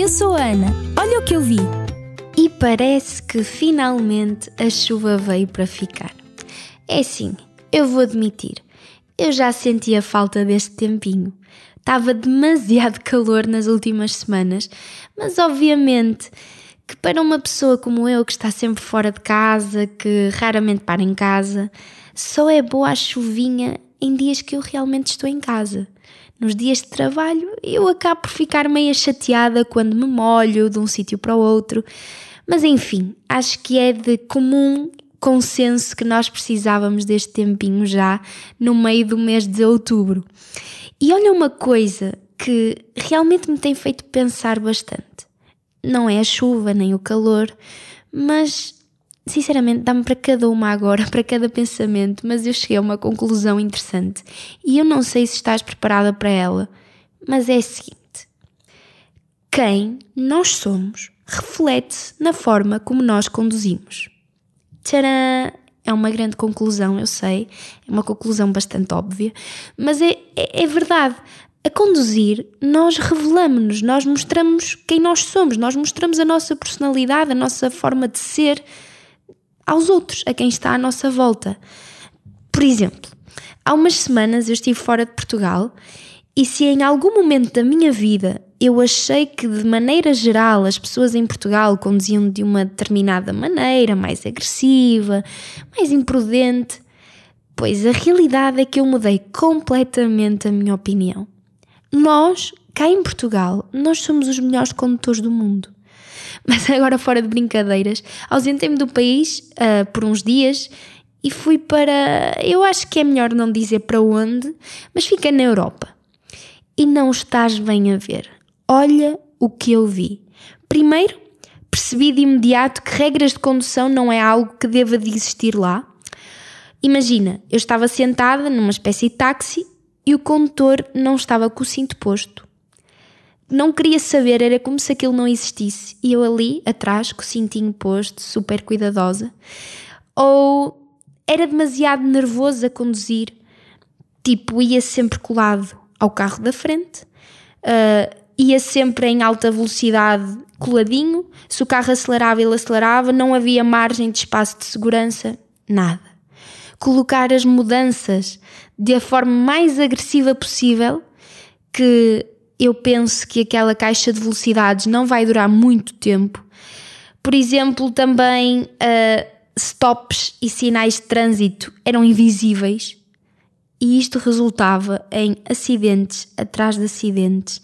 eu sou a Ana. Olha o que eu vi. E parece que finalmente a chuva veio para ficar. É sim, eu vou admitir, eu já sentia falta deste tempinho. Estava demasiado calor nas últimas semanas, mas obviamente que para uma pessoa como eu, que está sempre fora de casa, que raramente para em casa, só é boa a chuvinha em dias que eu realmente estou em casa. Nos dias de trabalho, eu acabo por ficar meio chateada quando me molho de um sítio para o outro. Mas enfim, acho que é de comum consenso que nós precisávamos deste tempinho já no meio do mês de outubro. E olha uma coisa que realmente me tem feito pensar bastante. Não é a chuva nem o calor, mas sinceramente, dá-me para cada uma agora, para cada pensamento, mas eu cheguei a uma conclusão interessante e eu não sei se estás preparada para ela, mas é a seguinte: quem nós somos reflete-se na forma como nós conduzimos. Tcharam! É uma grande conclusão, eu sei, é uma conclusão bastante óbvia, mas é, é, é verdade. A conduzir, nós revelamos-nos, nós mostramos quem nós somos, nós mostramos a nossa personalidade, a nossa forma de ser, aos outros, a quem está à nossa volta. Por exemplo, há umas semanas eu estive fora de Portugal e se em algum momento da minha vida eu achei que de maneira geral as pessoas em Portugal conduziam de uma determinada maneira, mais agressiva, mais imprudente, pois a realidade é que eu mudei completamente a minha opinião. Nós, cá em Portugal, nós somos os melhores condutores do mundo. Mas agora, fora de brincadeiras, ausentei-me do país uh, por uns dias e fui para. Eu acho que é melhor não dizer para onde, mas fica na Europa. E não estás bem a ver. Olha o que eu vi. Primeiro, percebi de imediato que regras de condução não é algo que deva de existir lá. Imagina, eu estava sentada numa espécie de táxi e o condutor não estava com o cinto posto não queria saber, era como se aquilo não existisse. E eu ali, atrás, com o cintinho posto, super cuidadosa. Ou era demasiado nervoso a conduzir, tipo, ia sempre colado ao carro da frente, uh, ia sempre em alta velocidade coladinho. Se o carro acelerava, ele acelerava, não havia margem de espaço de segurança, nada. Colocar as mudanças da forma mais agressiva possível, que eu penso que aquela caixa de velocidades não vai durar muito tempo. Por exemplo, também uh, stops e sinais de trânsito eram invisíveis e isto resultava em acidentes atrás de acidentes.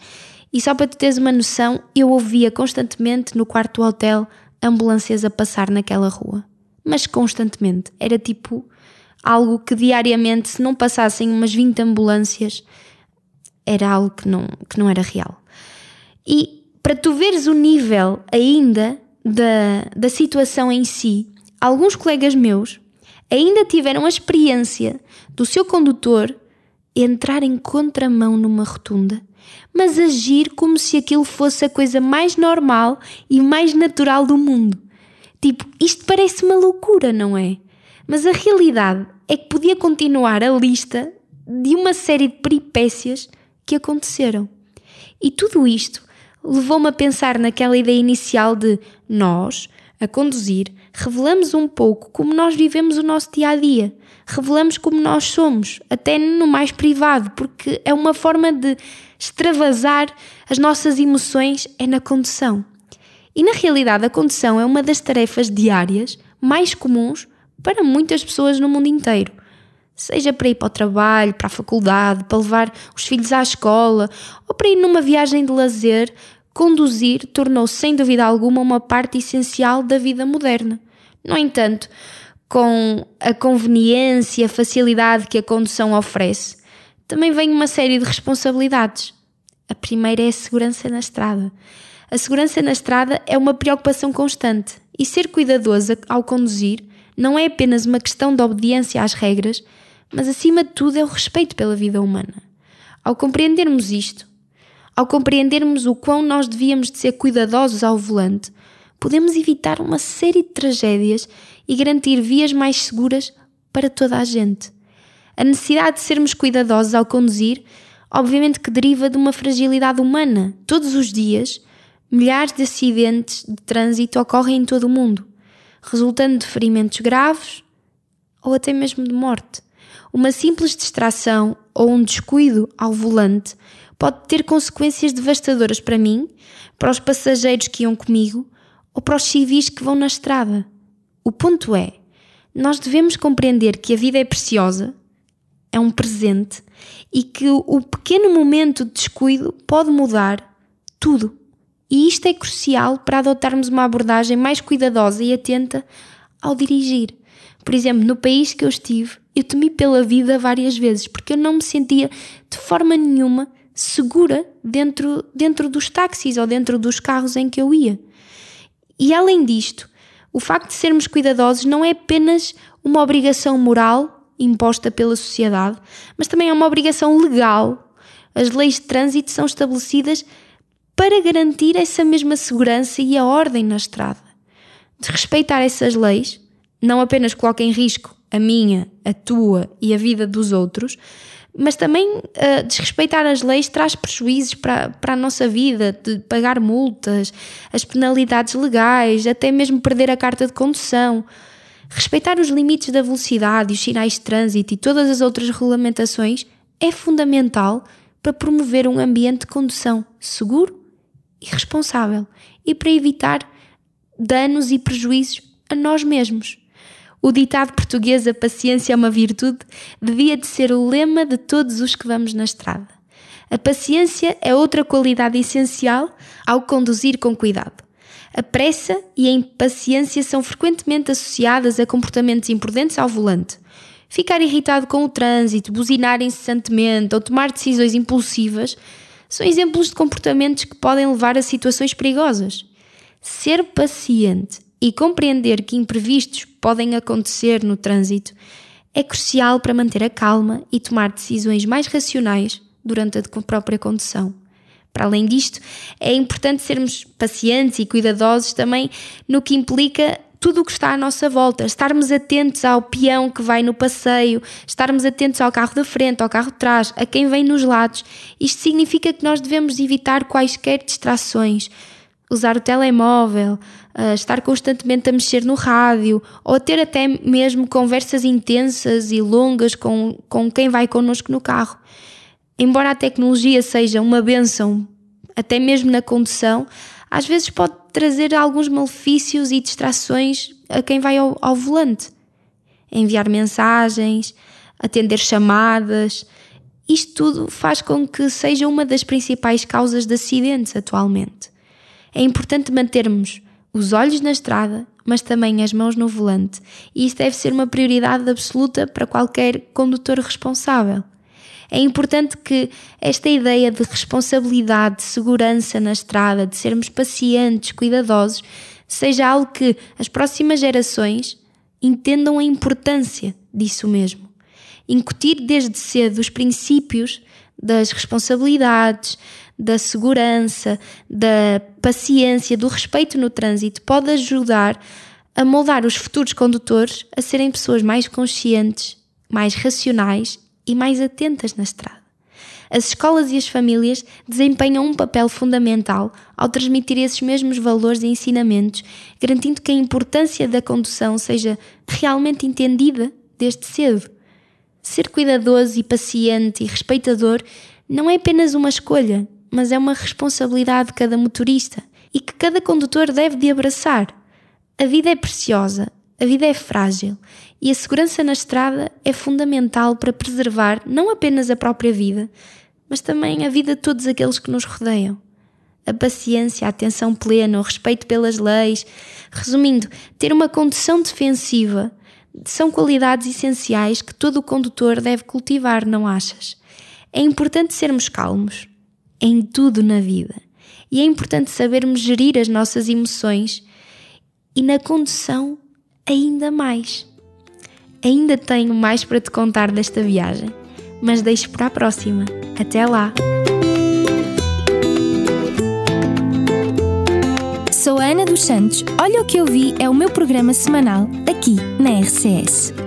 E só para tu teres uma noção, eu ouvia constantemente no quarto do hotel ambulâncias a passar naquela rua. Mas constantemente. Era tipo algo que diariamente, se não passassem umas 20 ambulâncias, era algo que não, que não era real. E para tu veres o nível ainda da, da situação em si, alguns colegas meus ainda tiveram a experiência do seu condutor entrar em contramão numa rotunda, mas agir como se aquilo fosse a coisa mais normal e mais natural do mundo. Tipo, isto parece uma loucura, não é? Mas a realidade é que podia continuar a lista de uma série de peripécias que aconteceram. E tudo isto levou-me a pensar naquela ideia inicial de nós, a conduzir, revelamos um pouco como nós vivemos o nosso dia a dia, revelamos como nós somos, até no mais privado, porque é uma forma de extravasar as nossas emoções é na condução. E na realidade, a condução é uma das tarefas diárias mais comuns para muitas pessoas no mundo inteiro seja para ir para o trabalho, para a faculdade, para levar os filhos à escola ou para ir numa viagem de lazer, conduzir tornou-se sem dúvida alguma uma parte essencial da vida moderna. No entanto, com a conveniência e a facilidade que a condução oferece, também vem uma série de responsabilidades. A primeira é a segurança na estrada. A segurança na estrada é uma preocupação constante e ser cuidadosa ao conduzir não é apenas uma questão de obediência às regras, mas acima de tudo é o respeito pela vida humana. Ao compreendermos isto, ao compreendermos o quão nós devíamos de ser cuidadosos ao volante, podemos evitar uma série de tragédias e garantir vias mais seguras para toda a gente. A necessidade de sermos cuidadosos ao conduzir, obviamente que deriva de uma fragilidade humana. Todos os dias milhares de acidentes de trânsito ocorrem em todo o mundo, resultando de ferimentos graves ou até mesmo de morte. Uma simples distração ou um descuido ao volante pode ter consequências devastadoras para mim, para os passageiros que iam comigo ou para os civis que vão na estrada. O ponto é, nós devemos compreender que a vida é preciosa, é um presente e que o pequeno momento de descuido pode mudar tudo. E isto é crucial para adotarmos uma abordagem mais cuidadosa e atenta ao dirigir. Por exemplo, no país que eu estive, eu temi pela vida várias vezes porque eu não me sentia de forma nenhuma segura dentro, dentro dos táxis ou dentro dos carros em que eu ia. E além disto, o facto de sermos cuidadosos não é apenas uma obrigação moral imposta pela sociedade, mas também é uma obrigação legal. As leis de trânsito são estabelecidas para garantir essa mesma segurança e a ordem na estrada. De respeitar essas leis, não apenas coloca em risco a minha, a tua e a vida dos outros, mas também uh, desrespeitar as leis traz prejuízos para, para a nossa vida, de pagar multas, as penalidades legais, até mesmo perder a carta de condução. Respeitar os limites da velocidade, os sinais de trânsito e todas as outras regulamentações é fundamental para promover um ambiente de condução seguro e responsável e para evitar danos e prejuízos a nós mesmos. O ditado português, a paciência é uma virtude, devia de ser o lema de todos os que vamos na estrada. A paciência é outra qualidade essencial ao conduzir com cuidado. A pressa e a impaciência são frequentemente associadas a comportamentos imprudentes ao volante. Ficar irritado com o trânsito, buzinar incessantemente ou tomar decisões impulsivas são exemplos de comportamentos que podem levar a situações perigosas. Ser paciente e compreender que imprevistos podem acontecer no trânsito é crucial para manter a calma e tomar decisões mais racionais durante a própria condução. Para além disto, é importante sermos pacientes e cuidadosos também no que implica tudo o que está à nossa volta, estarmos atentos ao peão que vai no passeio, estarmos atentos ao carro da frente, ao carro de trás, a quem vem nos lados. Isto significa que nós devemos evitar quaisquer distrações, usar o telemóvel, estar constantemente a mexer no rádio ou ter até mesmo conversas intensas e longas com, com quem vai connosco no carro. Embora a tecnologia seja uma benção, até mesmo na condução, às vezes pode trazer alguns malefícios e distrações a quem vai ao, ao volante. Enviar mensagens, atender chamadas, isto tudo faz com que seja uma das principais causas de acidentes atualmente. É importante mantermos os olhos na estrada, mas também as mãos no volante, e isso deve ser uma prioridade absoluta para qualquer condutor responsável. É importante que esta ideia de responsabilidade, de segurança na estrada, de sermos pacientes, cuidadosos, seja algo que as próximas gerações entendam a importância disso mesmo. Incutir desde cedo os princípios das responsabilidades, da segurança, da paciência, do respeito no trânsito pode ajudar a moldar os futuros condutores a serem pessoas mais conscientes, mais racionais e mais atentas na estrada. As escolas e as famílias desempenham um papel fundamental ao transmitir esses mesmos valores e ensinamentos, garantindo que a importância da condução seja realmente entendida desde cedo. Ser cuidadoso e paciente e respeitador não é apenas uma escolha, mas é uma responsabilidade de cada motorista e que cada condutor deve de abraçar. A vida é preciosa, a vida é frágil e a segurança na estrada é fundamental para preservar não apenas a própria vida, mas também a vida de todos aqueles que nos rodeiam. A paciência, a atenção plena, o respeito pelas leis, resumindo, ter uma condução defensiva são qualidades essenciais que todo condutor deve cultivar, não achas? É importante sermos calmos, em tudo na vida. E é importante sabermos gerir as nossas emoções e na condução ainda mais. Ainda tenho mais para te contar desta viagem, mas deixo para a próxima. Até lá! Sou a Ana dos Santos. Olha o que eu vi é o meu programa semanal aqui na RCS.